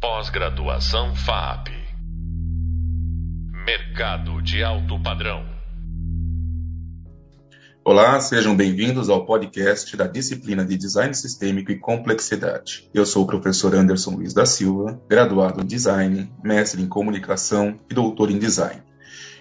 Pós-graduação FAP. Mercado de alto padrão. Olá, sejam bem-vindos ao podcast da disciplina de Design Sistêmico e Complexidade. Eu sou o professor Anderson Luiz da Silva, graduado em Design, mestre em Comunicação e doutor em Design.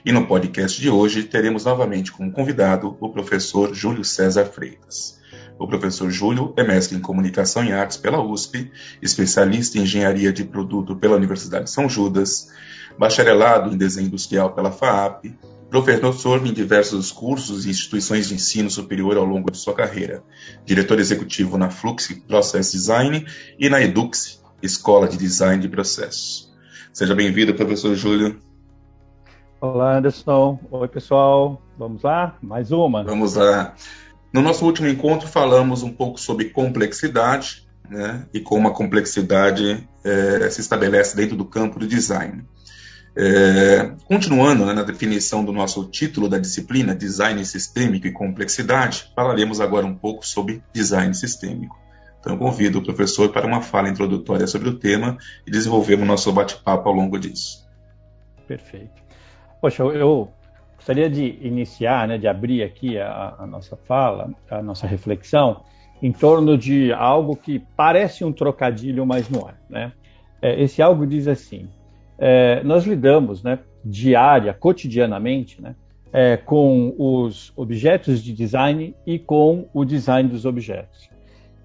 E no podcast de hoje teremos novamente como convidado o professor Júlio César Freitas. O professor Júlio é mestre em Comunicação e Artes pela USP, especialista em Engenharia de Produto pela Universidade de São Judas, bacharelado em Desenho Industrial pela FAAP, professor em diversos cursos e instituições de ensino superior ao longo de sua carreira, diretor executivo na Flux Process Design e na Edux, Escola de Design de Processos. Seja bem-vindo, professor Júlio. Olá, Anderson. Oi, pessoal. Vamos lá? Mais uma. Vamos lá. No nosso último encontro, falamos um pouco sobre complexidade né, e como a complexidade é, se estabelece dentro do campo do design. É, continuando né, na definição do nosso título da disciplina, Design Sistêmico e Complexidade, falaremos agora um pouco sobre design sistêmico. Então, eu convido o professor para uma fala introdutória sobre o tema e desenvolvemos nosso bate-papo ao longo disso. Perfeito. Poxa, eu Gostaria de iniciar, né, de abrir aqui a, a nossa fala, a nossa reflexão, em torno de algo que parece um trocadilho, mas não é. Né? É, esse algo diz assim: é, nós lidamos, né, diária, cotidianamente, né, é, com os objetos de design e com o design dos objetos.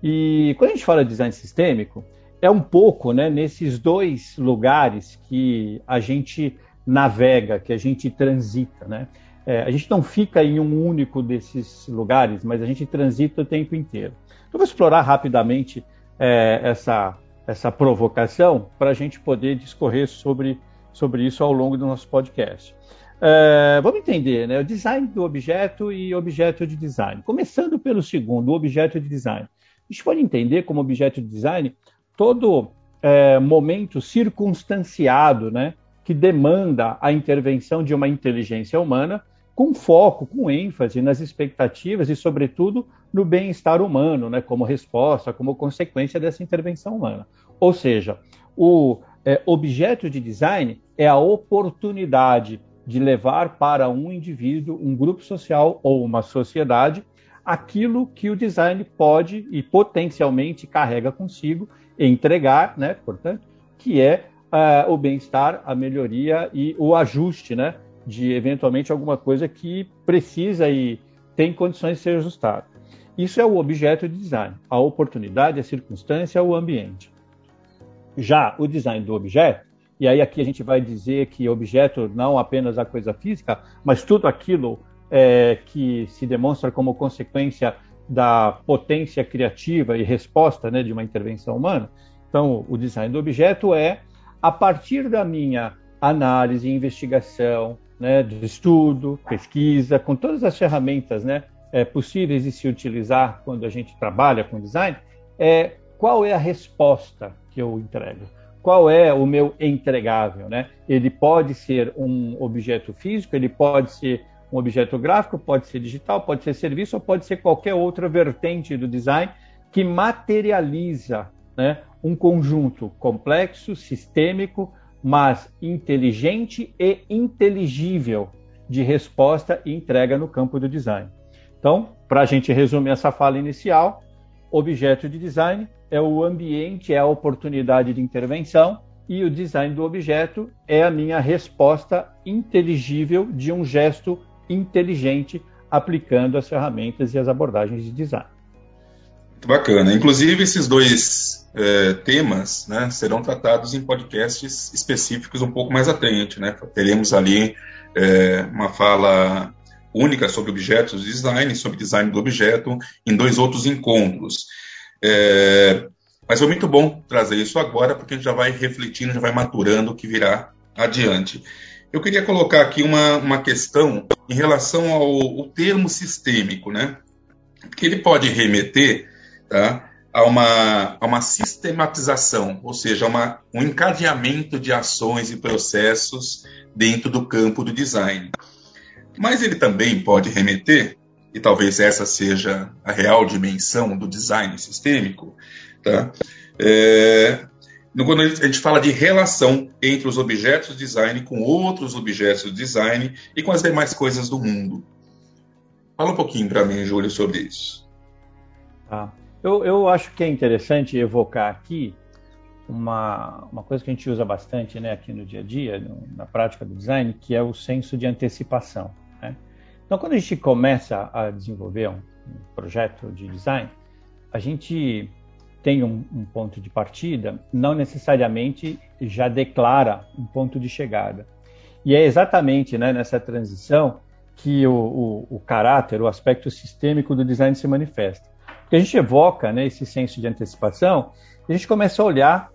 E quando a gente fala de design sistêmico, é um pouco né, nesses dois lugares que a gente navega, que a gente transita, né? É, a gente não fica em um único desses lugares, mas a gente transita o tempo inteiro. Então, vou explorar rapidamente é, essa, essa provocação para a gente poder discorrer sobre, sobre isso ao longo do nosso podcast. É, vamos entender né, o design do objeto e objeto de design. Começando pelo segundo, o objeto de design. A gente pode entender como objeto de design todo é, momento circunstanciado, né, que demanda a intervenção de uma inteligência humana com foco, com ênfase nas expectativas e, sobretudo, no bem-estar humano, né, como resposta, como consequência dessa intervenção humana. Ou seja, o é, objeto de design é a oportunidade de levar para um indivíduo, um grupo social ou uma sociedade aquilo que o design pode e potencialmente carrega consigo entregar, né, portanto, que é uh, o bem-estar, a melhoria e o ajuste, né? De eventualmente alguma coisa que precisa e tem condições de ser ajustado. Isso é o objeto de design, a oportunidade, a circunstância, o ambiente. Já o design do objeto, e aí aqui a gente vai dizer que objeto não apenas a coisa física, mas tudo aquilo é, que se demonstra como consequência da potência criativa e resposta né, de uma intervenção humana. Então, o design do objeto é a partir da minha análise, investigação, né, de estudo, pesquisa, com todas as ferramentas né, é, possíveis de se utilizar quando a gente trabalha com design, é, qual é a resposta que eu entrego? Qual é o meu entregável? Né? Ele pode ser um objeto físico, ele pode ser um objeto gráfico, pode ser digital, pode ser serviço, ou pode ser qualquer outra vertente do design que materializa né, um conjunto complexo, sistêmico, mas inteligente e inteligível de resposta e entrega no campo do design. Então, para a gente resumir essa fala inicial, objeto de design é o ambiente, é a oportunidade de intervenção e o design do objeto é a minha resposta inteligível de um gesto inteligente aplicando as ferramentas e as abordagens de design. Bacana. Inclusive, esses dois é, temas né, serão tratados em podcasts específicos um pouco mais à frente. Né? Teremos ali é, uma fala única sobre objetos de design, sobre design do objeto, em dois outros encontros. É, mas foi muito bom trazer isso agora, porque a gente já vai refletindo, já vai maturando o que virá adiante. Eu queria colocar aqui uma, uma questão em relação ao, ao termo sistêmico, né? Porque ele pode remeter tá? a, uma, a uma sistematização, ou seja, uma, um encadeamento de ações e processos dentro do campo do design. Mas ele também pode remeter, e talvez essa seja a real dimensão do design sistêmico, tá? É, quando a gente fala de relação entre os objetos de design com outros objetos de design e com as demais coisas do mundo. Fala um pouquinho para mim, Júlio, sobre isso. Tá. Eu, eu acho que é interessante evocar aqui uma, uma coisa que a gente usa bastante né, aqui no dia a dia, no, na prática do design, que é o senso de antecipação. Né? Então, quando a gente começa a desenvolver um, um projeto de design, a gente tem um, um, ponto de partida, não necessariamente já declara um ponto de chegada. E é exatamente né, nessa transição que o, o, o, caráter, o aspecto sistêmico do design se manifesta. Porque a gente evoca né, esse senso de antecipação a gente começa a olhar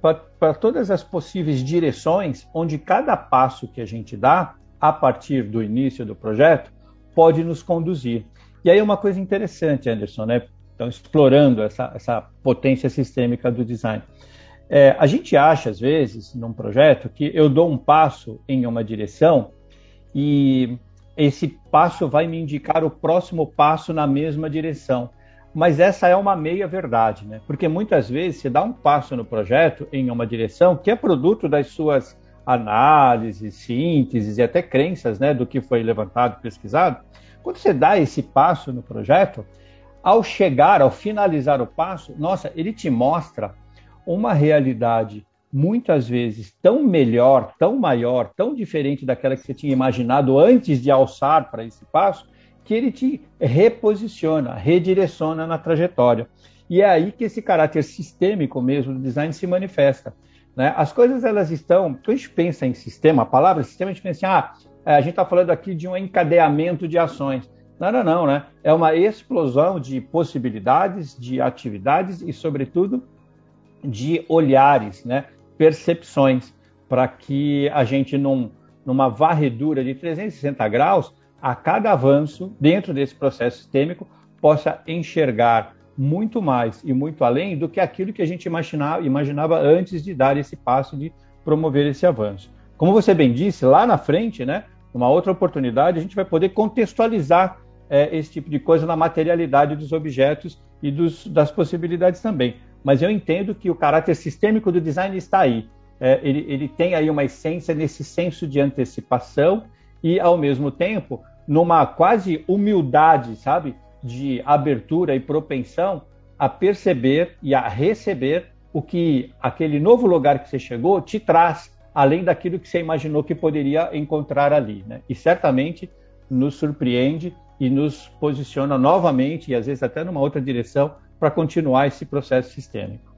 para todas as possíveis direções onde cada passo que a gente dá, a partir do início do projeto, pode nos conduzir. E aí uma coisa interessante, Anderson, né? Então, explorando essa, essa potência sistêmica do design. É, a gente acha, às vezes, num projeto, que eu dou um passo em uma direção e esse passo vai me indicar o próximo passo na mesma direção. Mas essa é uma meia verdade, né? Porque muitas vezes você dá um passo no projeto em uma direção que é produto das suas análises, sínteses e até crenças, né, do que foi levantado, pesquisado. Quando você dá esse passo no projeto, ao chegar, ao finalizar o passo, nossa, ele te mostra uma realidade muitas vezes tão melhor, tão maior, tão diferente daquela que você tinha imaginado antes de alçar para esse passo, que ele te reposiciona, redireciona na trajetória. E é aí que esse caráter sistêmico mesmo do design se manifesta. Né? As coisas elas estão, quando a gente pensa em sistema, a palavra sistema, a gente pensa assim, ah, a gente está falando aqui de um encadeamento de ações. Não, não, não, né? É uma explosão de possibilidades, de atividades e, sobretudo, de olhares, né? percepções, para que a gente, num, numa varredura de 360 graus, a cada avanço dentro desse processo sistêmico, possa enxergar muito mais e muito além do que aquilo que a gente imaginava, imaginava antes de dar esse passo de promover esse avanço. Como você bem disse, lá na frente, né, numa outra oportunidade, a gente vai poder contextualizar é, esse tipo de coisa na materialidade dos objetos e dos, das possibilidades também. Mas eu entendo que o caráter sistêmico do design está aí. É, ele, ele tem aí uma essência nesse senso de antecipação e, ao mesmo tempo, numa quase humildade, sabe, de abertura e propensão a perceber e a receber o que aquele novo lugar que você chegou te traz, além daquilo que você imaginou que poderia encontrar ali. Né? E certamente nos surpreende e nos posiciona novamente, e às vezes até numa outra direção, para continuar esse processo sistêmico.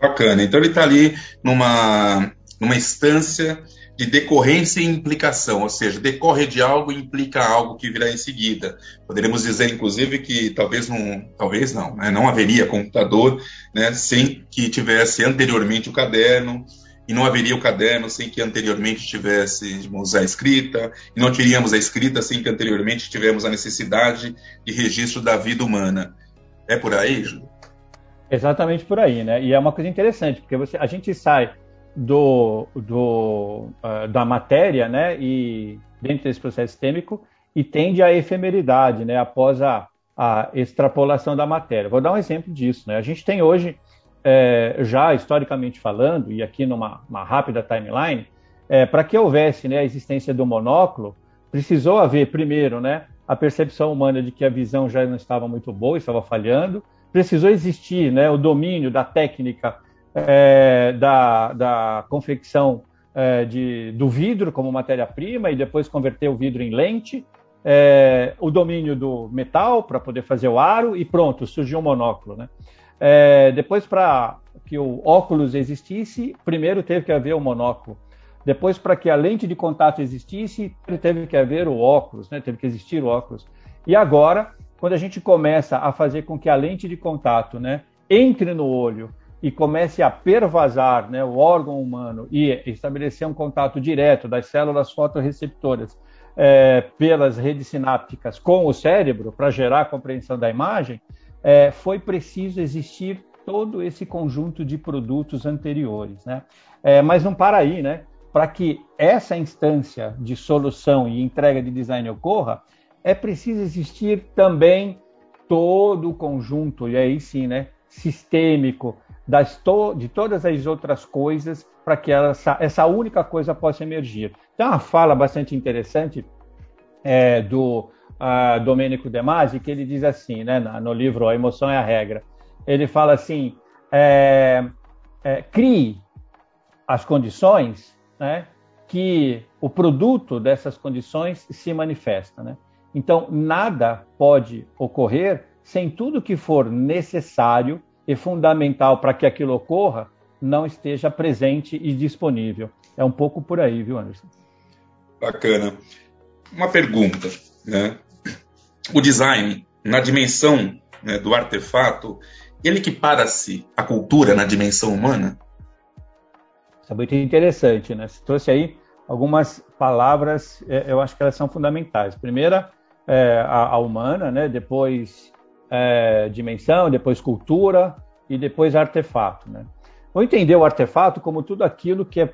Bacana. Então ele está ali numa, numa instância de decorrência e implicação, ou seja, decorre de algo e implica algo que virá em seguida. Poderíamos dizer, inclusive, que talvez não, talvez não, né, não haveria computador né, sem que tivesse anteriormente o caderno, e não haveria o caderno sem que anteriormente tivéssemos a escrita, e não teríamos a escrita sem que anteriormente tivemos a necessidade de registro da vida humana. É por aí, Júlio? Exatamente por aí, né? E é uma coisa interessante, porque você, a gente sai do, do uh, da matéria, né? E dentro desse processo sistêmico e tende à efemeridade, né? Após a, a extrapolação da matéria. Vou dar um exemplo disso, né? A gente tem hoje é, já historicamente falando, e aqui numa rápida timeline, é, para que houvesse né, a existência do monóculo, precisou haver, primeiro, né, a percepção humana de que a visão já não estava muito boa, estava falhando, precisou existir né, o domínio da técnica é, da, da confecção é, de, do vidro como matéria-prima e depois converter o vidro em lente, é, o domínio do metal para poder fazer o aro e pronto, surgiu um monóculo. Né? É, depois, para que o óculos existisse, primeiro teve que haver o monóculo. Depois, para que a lente de contato existisse, teve que haver o óculos, né? teve que existir o óculos. E agora, quando a gente começa a fazer com que a lente de contato né, entre no olho e comece a pervasar né, o órgão humano e estabelecer um contato direto das células fotorreceptoras é, pelas redes sinápticas com o cérebro para gerar a compreensão da imagem, é, foi preciso existir todo esse conjunto de produtos anteriores. Né? É, mas não para aí, né? Para que essa instância de solução e entrega de design ocorra, é preciso existir também todo o conjunto, e aí sim, né? Sistêmico, das to de todas as outras coisas para que essa, essa única coisa possa emergir. Tem uma fala bastante interessante é, do uh, Domênico De Masi, que ele diz assim, né, no livro A Emoção é a Regra, ele fala assim, é, é, crie as condições né, que o produto dessas condições se manifesta. Né? Então, nada pode ocorrer sem tudo que for necessário e fundamental para que aquilo ocorra não esteja presente e disponível. É um pouco por aí, viu, Anderson? Bacana. Uma pergunta, né? O design, na dimensão né, do artefato, ele equipara-se à cultura na dimensão humana? Isso é muito interessante, né? Você trouxe aí algumas palavras, é, eu acho que elas são fundamentais. Primeira, é, a, a, humana, né? Depois, é, dimensão, depois cultura e depois artefato, né? Vou entender o artefato como tudo aquilo que é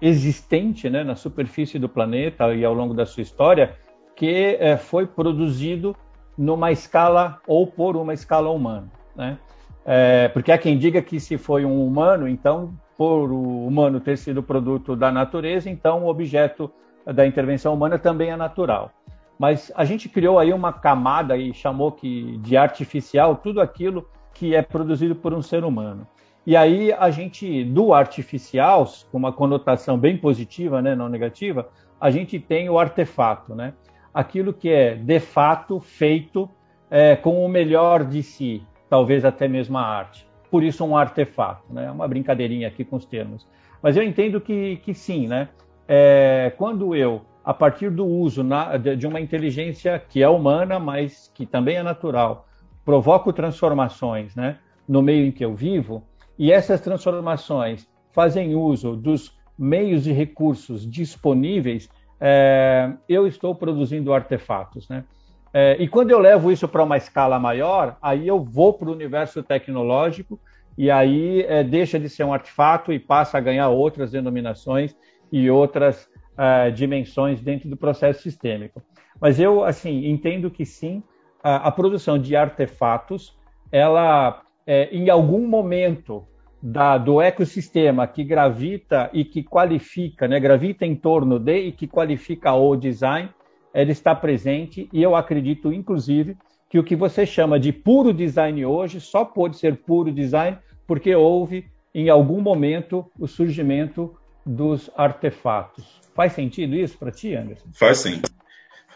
existente né, na superfície do planeta e ao longo da sua história que é, foi produzido numa escala ou por uma escala humana, né? É, porque há quem diga que se foi um humano, então por o humano ter sido produto da natureza, então o objeto da intervenção humana também é natural. Mas a gente criou aí uma camada e chamou que de artificial tudo aquilo que é produzido por um ser humano. E aí a gente, do artificial, com uma conotação bem positiva, né, não negativa, a gente tem o artefato, né? Aquilo que é de fato feito é, com o melhor de si, talvez até mesmo a arte por isso um artefato, né? Uma brincadeirinha aqui com os termos. Mas eu entendo que, que sim, né? É, quando eu, a partir do uso na, de, uma inteligência que é humana, mas que também é natural, provoco transformações, né? No meio em que eu vivo, e essas transformações fazem uso dos meios e recursos disponíveis, é, eu estou produzindo artefatos, né? É, e quando eu levo isso para uma escala maior, aí eu vou para o universo tecnológico e aí é, deixa de ser um artefato e passa a ganhar outras denominações e outras é, dimensões dentro do processo sistêmico. Mas eu, assim, entendo que sim, a, a produção de artefatos, ela, é, em algum momento da, do ecossistema que gravita e que qualifica, né, gravita em torno de e que qualifica o design, ele está presente e eu acredito, inclusive, que o que você chama de puro design hoje só pode ser puro design porque houve, em algum momento, o surgimento dos artefatos. Faz sentido isso para ti, Anderson? Faz sim,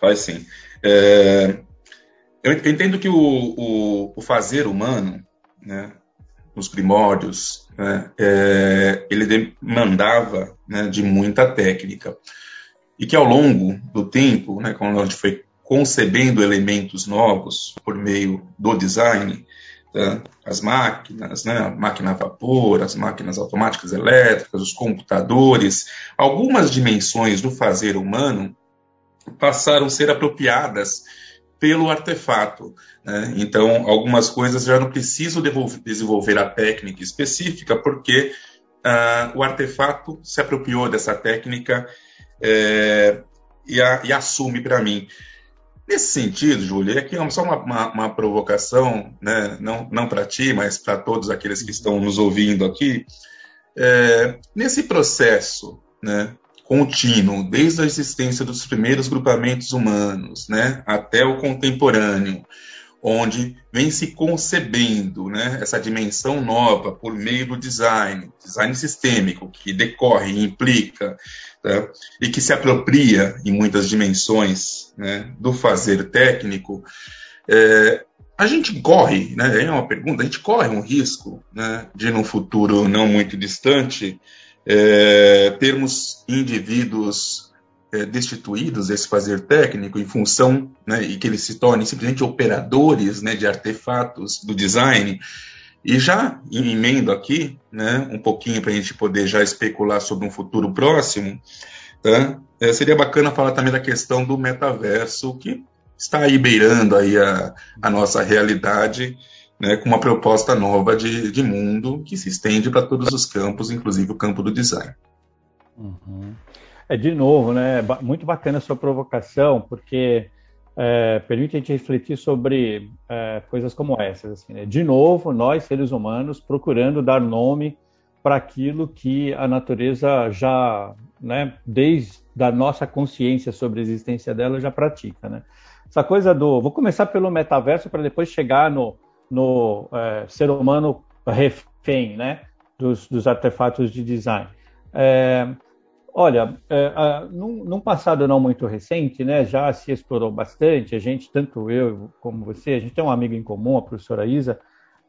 faz sim. É, eu entendo que o, o, o, fazer humano, né, nos primórdios, né, é, ele demandava né, de muita técnica e que ao longo do tempo, né, quando a gente foi concebendo elementos novos por meio do design, tá, as máquinas, né, a máquina a vapor, as máquinas automáticas elétricas, os computadores, algumas dimensões do fazer humano passaram a ser apropriadas pelo artefato. Né? Então, algumas coisas já não precisam desenvolver a técnica específica, porque uh, o artefato se apropriou dessa técnica é, e, a, e, assume para mim. Nesse sentido, Júlia, aqui é só uma, uma, uma provocação, né? não, não para ti, mas para todos aqueles que estão nos ouvindo aqui. É, nesse processo né, contínuo, desde a existência dos primeiros grupamentos humanos né, até o contemporâneo, onde vem se concebendo né, essa dimensão nova por meio do design, design sistêmico, que decorre e implica, tá, e que se apropria em muitas dimensões né, do fazer técnico, é, a gente corre, né, é uma pergunta, a gente corre um risco né, de, no futuro não muito distante, é, termos indivíduos é, destituídos desse fazer técnico em função, né, e que eles se tornem simplesmente operadores né, de artefatos do design. E já emendo aqui, né, um pouquinho para a gente poder já especular sobre um futuro próximo, tá? é, seria bacana falar também da questão do metaverso, que está aí beirando aí a, a nossa realidade, né, com uma proposta nova de, de mundo que se estende para todos os campos, inclusive o campo do design. Uhum. É de novo, né? Muito bacana a sua provocação, porque é, permite a gente refletir sobre é, coisas como essas. Assim, né? De novo, nós, seres humanos, procurando dar nome para aquilo que a natureza já, né, desde a nossa consciência sobre a existência dela, já pratica. Né? Essa coisa do. Vou começar pelo metaverso para depois chegar no, no é, ser humano refém né, dos, dos artefatos de design. É, Olha, é, num, num, passado não muito recente, né, já se explorou bastante. A gente, tanto eu como você, a gente tem um amigo em comum, a professora Isa.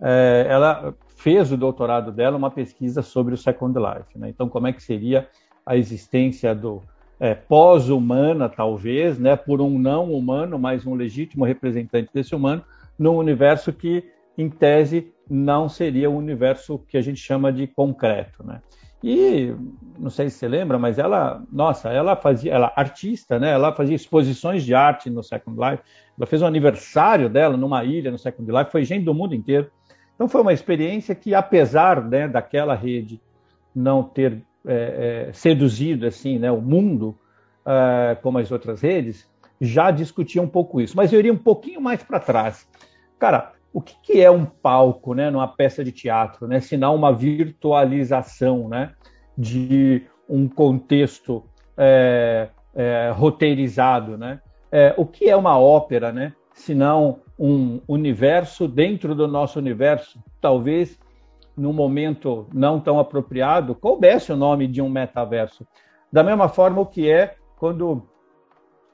É, ela fez o doutorado dela uma pesquisa sobre o Second Life. Né? Então, como é que seria a existência do é, pós-humana, talvez, né, por um não humano, mas um legítimo representante desse humano, num universo que, em tese, não seria um universo que a gente chama de concreto, né? E não sei se você lembra, mas ela, nossa, ela fazia, ela artista, né? Ela fazia exposições de arte no Second Life. Ela fez um aniversário dela numa ilha no Second Life, foi gente do mundo inteiro. Então foi uma experiência que, apesar né, daquela rede não ter é, é, seduzido assim, né, o mundo é, como as outras redes, já discutia um pouco isso. Mas eu iria um pouquinho mais para trás. Cara, o que, que, é um palco, né, numa peça de teatro, né, senão uma virtualização, né, de um contexto é, é, roteirizado, né? É, o que é uma ópera, né, senão um universo dentro do nosso universo, talvez num momento não tão apropriado, coubesse o nome de um metaverso. Da mesma forma o que é quando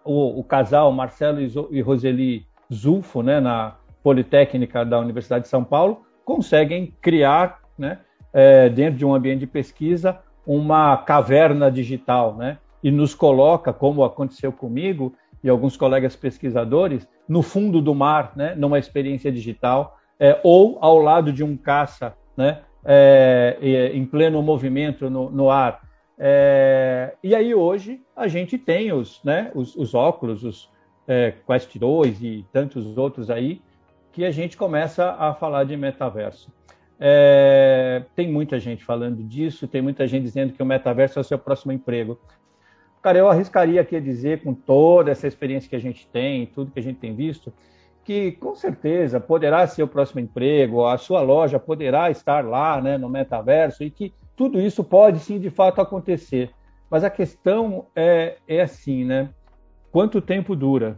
o, o casal Marcelo e Roseli Zulfo, né, na Politécnica da Universidade de São Paulo conseguem criar, né, é, dentro de um ambiente de pesquisa, uma caverna digital, né, e nos coloca, como aconteceu comigo e alguns colegas pesquisadores, no fundo do mar, né, numa experiência digital, é, ou ao lado de um caça, né, é, em pleno movimento no, no ar. É, e aí hoje a gente tem os, né, os, os óculos, os é, Quest 2 e tantos outros aí, que a gente começa a falar de metaverso. É, tem muita gente falando disso, tem muita gente dizendo que o metaverso é o seu próximo emprego. Cara, eu arriscaria aqui a dizer, com toda essa experiência que a gente tem, tudo que a gente tem visto, que com certeza poderá ser o próximo emprego, a sua loja poderá estar lá né, no metaverso e que tudo isso pode sim de fato acontecer. Mas a questão é, é assim, né? Quanto tempo dura?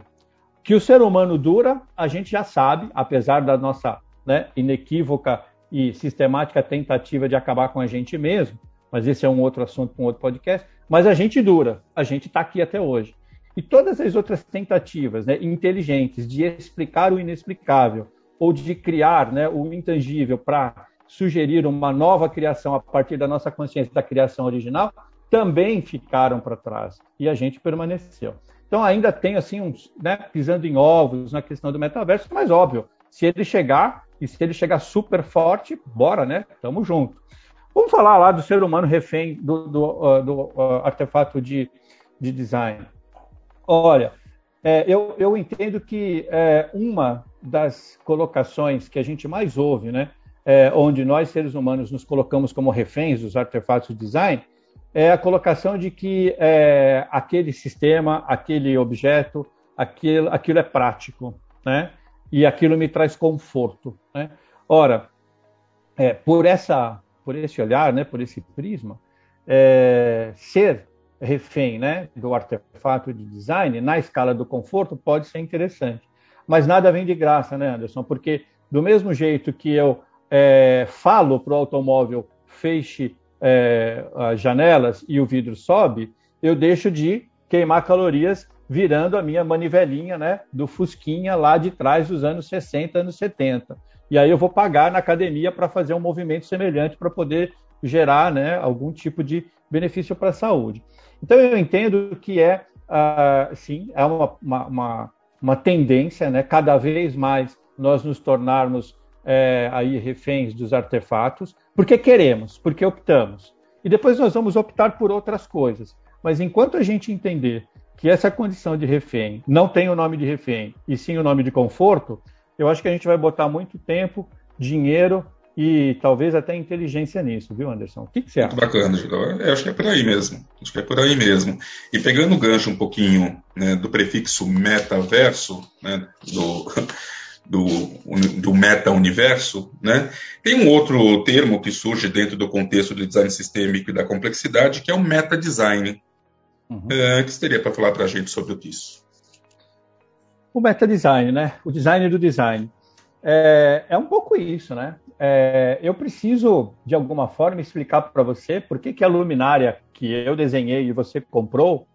Que o ser humano dura, a gente já sabe, apesar da nossa né, inequívoca e sistemática tentativa de acabar com a gente mesmo, mas esse é um outro assunto para um outro podcast. Mas a gente dura, a gente está aqui até hoje. E todas as outras tentativas né, inteligentes de explicar o inexplicável ou de criar né, o intangível para sugerir uma nova criação a partir da nossa consciência da criação original também ficaram para trás e a gente permaneceu. Então ainda tem assim uns, né, pisando em ovos na questão do metaverso, mas óbvio, se ele chegar e se ele chegar super forte, bora, né? Tamo junto. Vamos falar lá do ser humano refém do, do, uh, do uh, artefato de, de design. Olha, é, eu, eu entendo que é, uma das colocações que a gente mais ouve, né, é, onde nós seres humanos nos colocamos como reféns dos artefatos de design, é a colocação de que é, aquele sistema, aquele objeto, aquilo, aquilo é prático, né? E aquilo me traz conforto, né? Ora, é, por essa, por esse olhar, né? Por esse prisma, é, ser refém, né? Do artefato de design na escala do conforto pode ser interessante, mas nada vem de graça, né, Anderson? Porque do mesmo jeito que eu é, falo para o automóvel feche é, as janelas e o vidro sobe, eu deixo de queimar calorias virando a minha manivelinha né, do Fusquinha lá de trás dos anos 60, anos 70. E aí eu vou pagar na academia para fazer um movimento semelhante para poder gerar né, algum tipo de benefício para a saúde. Então eu entendo que é, uh, sim, é uma, uma, uma, tendência, né, cada vez mais nós nos tornarmos é, aí reféns dos artefatos, porque queremos, porque optamos. E depois nós vamos optar por outras coisas. Mas enquanto a gente entender que essa condição de refém não tem o nome de refém, e sim o nome de conforto, eu acho que a gente vai botar muito tempo, dinheiro e talvez até inteligência nisso, viu, Anderson? O que, que você acha? Muito bacana, Gildo. Eu acho que é por aí mesmo. Acho que é por aí mesmo. E pegando o gancho um pouquinho né, do prefixo metaverso, né, do, do, do meta-universo, né, tem um outro termo que surge dentro do contexto do design sistêmico e da complexidade, que é o meta-design. Uhum. É, que você teria para falar para a gente sobre isso? O meta-design, né? O design do design. É, é um pouco isso, né? É, eu preciso, de alguma forma, explicar para você por que, que a luminária que eu desenhei e você comprou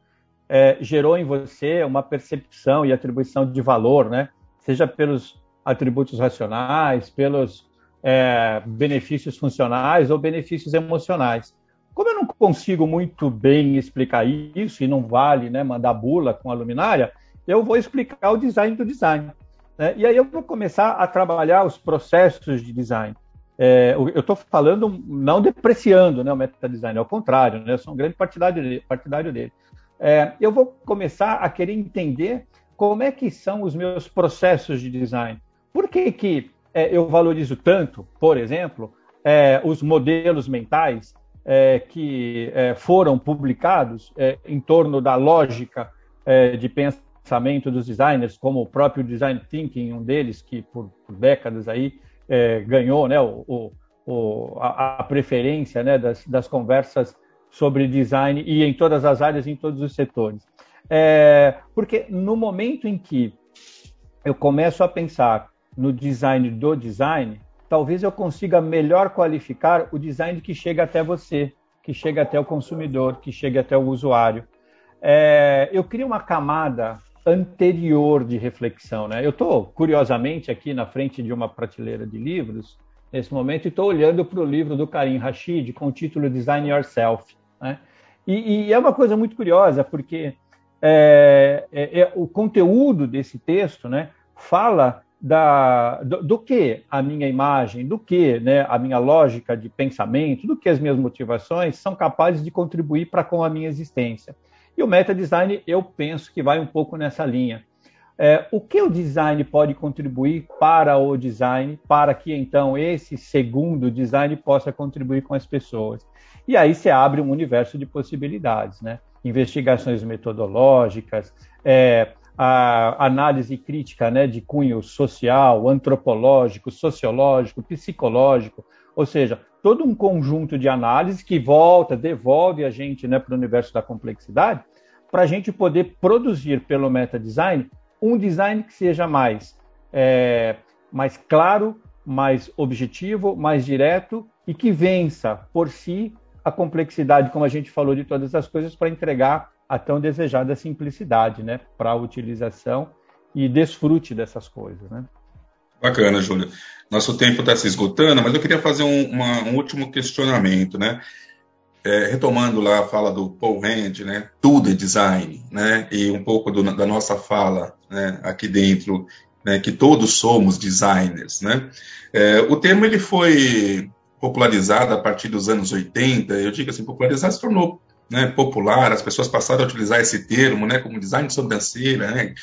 é, gerou em você uma percepção e atribuição de valor, né? Seja pelos atributos racionais, pelos é, benefícios funcionais ou benefícios emocionais. Como eu não consigo muito bem explicar isso e não vale né, mandar bula com a luminária, eu vou explicar o design do design. Né? E aí eu vou começar a trabalhar os processos de design. É, eu estou falando não depreciando né, o meta-design, ao contrário, né, eu sou um grande partidário dele. Partidário dele. É, eu vou começar a querer entender como é que são os meus processos de design. Por que, que é, eu valorizo tanto, por exemplo, é, os modelos mentais é, que é, foram publicados em torno da lógica de pensamento dos designers, como o próprio design thinking, um deles que por, por décadas aí é, ganhou, né, o, o, a, a, preferência, né, das, das, conversas sobre design e em todas as áreas, em todos os setores. É, porque no momento em que eu começo a pensar no design do design, talvez eu consiga melhor qualificar o design que chega até você, que chega até o consumidor, que chega até o usuário. É, eu crio uma camada anterior de reflexão. Né? Eu estou, curiosamente, aqui na frente de uma prateleira de livros, nesse momento, e estou olhando para o livro do Karim Rashid com o título Design Yourself. Né? E, e, é uma coisa muito curiosa, porque é, é, é, o conteúdo desse texto né, fala da, do, do, que a minha imagem, do que né, a minha lógica de pensamento, do que as minhas motivações são capazes de contribuir para com a minha existência. E o meta design, eu penso que vai um pouco nessa linha. É, o que o design pode contribuir para o design, para que então esse segundo design possa contribuir com as pessoas? E aí se abre um universo de possibilidades, né? Investigações metodológicas, é, a análise crítica né, de cunho social, antropológico, sociológico, psicológico, ou seja, todo um conjunto de análises que volta, devolve a gente né, para o universo da complexidade, para a gente poder produzir pelo meta design um design que seja mais, é, mais claro, mais objetivo, mais direto e que vença por si a complexidade, como a gente falou, de todas as coisas para entregar a tão desejada simplicidade né, para a utilização e desfrute dessas coisas. Né? Bacana, Júlio. Nosso tempo está se esgotando, mas eu queria fazer um, uma, um último questionamento, né? É, retomando lá a fala do Paul Rand, né? Tudo é design, né? E um pouco do, da nossa fala né? aqui dentro, né? que todos somos designers, né? É, o termo ele foi popularizado a partir dos anos 80, eu digo assim, popularizado se tornou né, popular, as pessoas passaram a utilizar esse termo, né, como design de sobrancelha, né,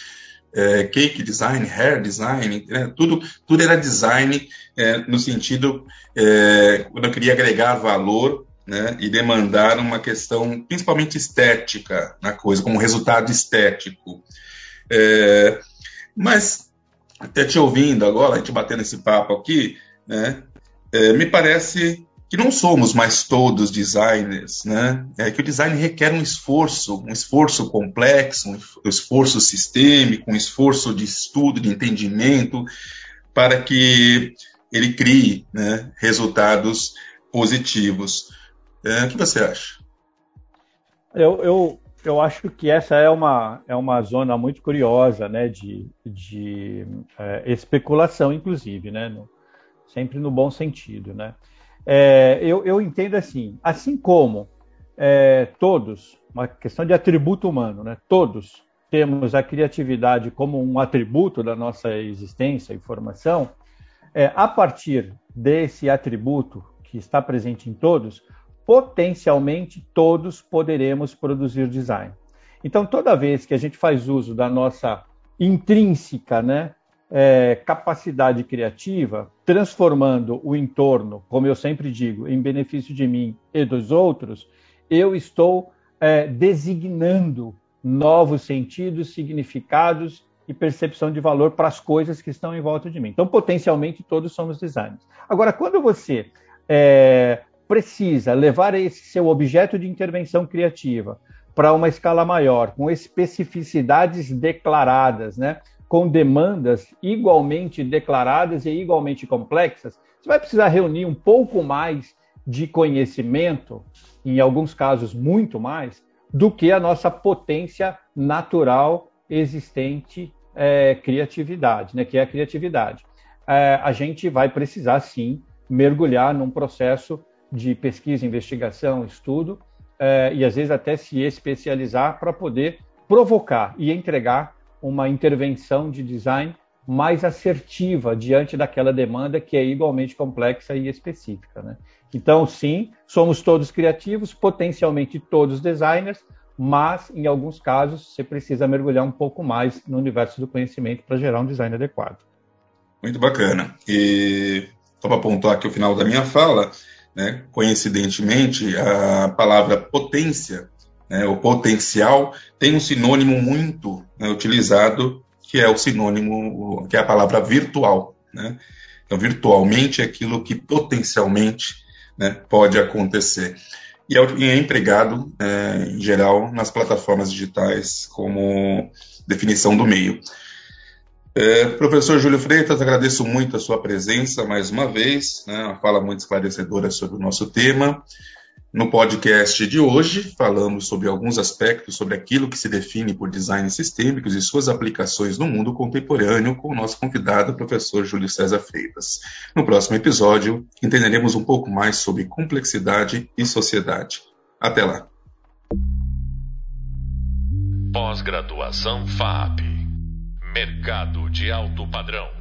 é, cake design, hair design, né? tudo, tudo era design é, no sentido é, quando eu queria agregar valor né, e demandar uma questão principalmente estética na coisa, como resultado estético. É, mas, até te ouvindo agora, a gente batendo esse papo aqui, né, é, me parece que não somos mais todos designers, né? É que o design requer um esforço, um esforço complexo, um esforço sistêmico, um esforço de estudo, de entendimento, para que ele crie né, resultados positivos. É, o que você acha? Eu, eu, eu acho que essa é uma, é uma zona muito curiosa, né, de, de é, especulação, inclusive, né, no, sempre no bom sentido, né. É, eu, eu, entendo assim, assim como é, todos, uma questão de atributo humano, né? Todos temos a criatividade como um atributo da nossa existência e formação. É, a partir desse atributo que está presente em todos, potencialmente todos poderemos produzir design. Então, toda vez que a gente faz uso da nossa intrínseca, né, é, capacidade criativa, transformando o entorno, como eu sempre digo, em benefício de mim e dos outros, eu estou é, designando novos sentidos, significados e percepção de valor para as coisas que estão em volta de mim. Então, potencialmente, todos somos designers. Agora, quando você é, precisa levar esse seu objeto de intervenção criativa para uma escala maior, com especificidades declaradas, né? Com demandas igualmente declaradas e igualmente complexas, você vai precisar reunir um pouco mais de conhecimento, em alguns casos muito mais, do que a nossa potência natural existente é, criatividade, né, que é a criatividade. É, a gente vai precisar sim mergulhar num processo de pesquisa, investigação, estudo é, e às vezes até se especializar para poder provocar e entregar uma intervenção de design mais assertiva diante daquela demanda que é igualmente complexa e específica. Né? Então, sim, somos todos criativos, potencialmente todos designers, mas em alguns casos você precisa mergulhar um pouco mais no universo do conhecimento para gerar um design adequado. Muito bacana. E só para pontuar aqui o final da minha fala, né, coincidentemente, a palavra potência né, o potencial, tem um sinônimo muito né, utilizado, que é o sinônimo, que é a palavra virtual. Né? Então, virtualmente é aquilo que potencialmente né, pode acontecer. E é, é empregado, é, em geral, nas plataformas digitais como definição do meio. É, professor Júlio Freitas, agradeço muito a sua presença mais uma vez, né, uma fala muito esclarecedora sobre o nosso tema. No podcast de hoje, falamos sobre alguns aspectos sobre aquilo que se define por design sistêmicos e suas aplicações no mundo contemporâneo com o nosso convidado, o professor Júlio César Freitas. No próximo episódio, entenderemos um pouco mais sobre complexidade e sociedade. Até lá. Pós-graduação FAP Mercado de Alto Padrão.